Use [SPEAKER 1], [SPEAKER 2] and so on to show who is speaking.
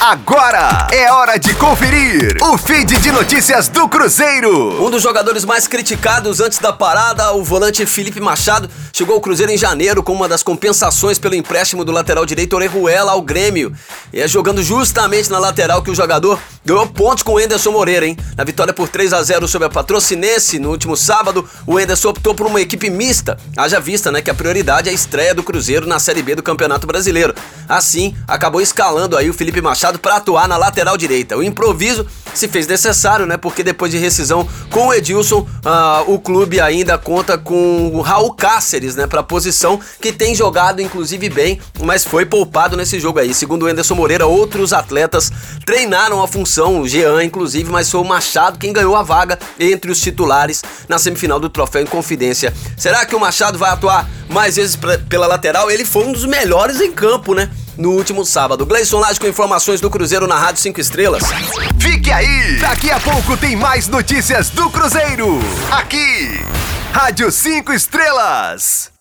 [SPEAKER 1] Agora é hora de conferir o feed de notícias do Cruzeiro.
[SPEAKER 2] Um dos jogadores mais criticados antes da parada, o volante Felipe Machado, chegou ao Cruzeiro em janeiro com uma das compensações pelo empréstimo do lateral direito Orejuela ao Grêmio. E é jogando justamente na lateral que o jogador ganhou pontos com o Enderson Moreira, hein? Na vitória por 3 a 0 sobre a Patrocinense no último sábado, o Enderson optou por uma equipe mista. Haja vista, né, que a prioridade é a estreia do Cruzeiro na Série B do Campeonato Brasileiro. Assim, acabou escalando aí o Felipe Machado para atuar na lateral direita. O improviso se fez necessário, né? Porque depois de rescisão com o Edilson, uh, o clube ainda conta com o Raul Cáceres, né? Para posição que tem jogado inclusive bem, mas foi poupado nesse jogo aí. Segundo o Anderson Moreira, outros atletas treinaram a função, o Jean inclusive, mas foi o Machado quem ganhou a vaga entre os titulares na semifinal do Troféu em Confidência. Será que o Machado vai atuar mais vezes pela lateral? Ele foi um dos melhores em campo, né? no último sábado. Gleison Lage com informações do Cruzeiro na Rádio 5 Estrelas.
[SPEAKER 1] Fique aí! Daqui a pouco tem mais notícias do Cruzeiro. Aqui, Rádio 5 Estrelas.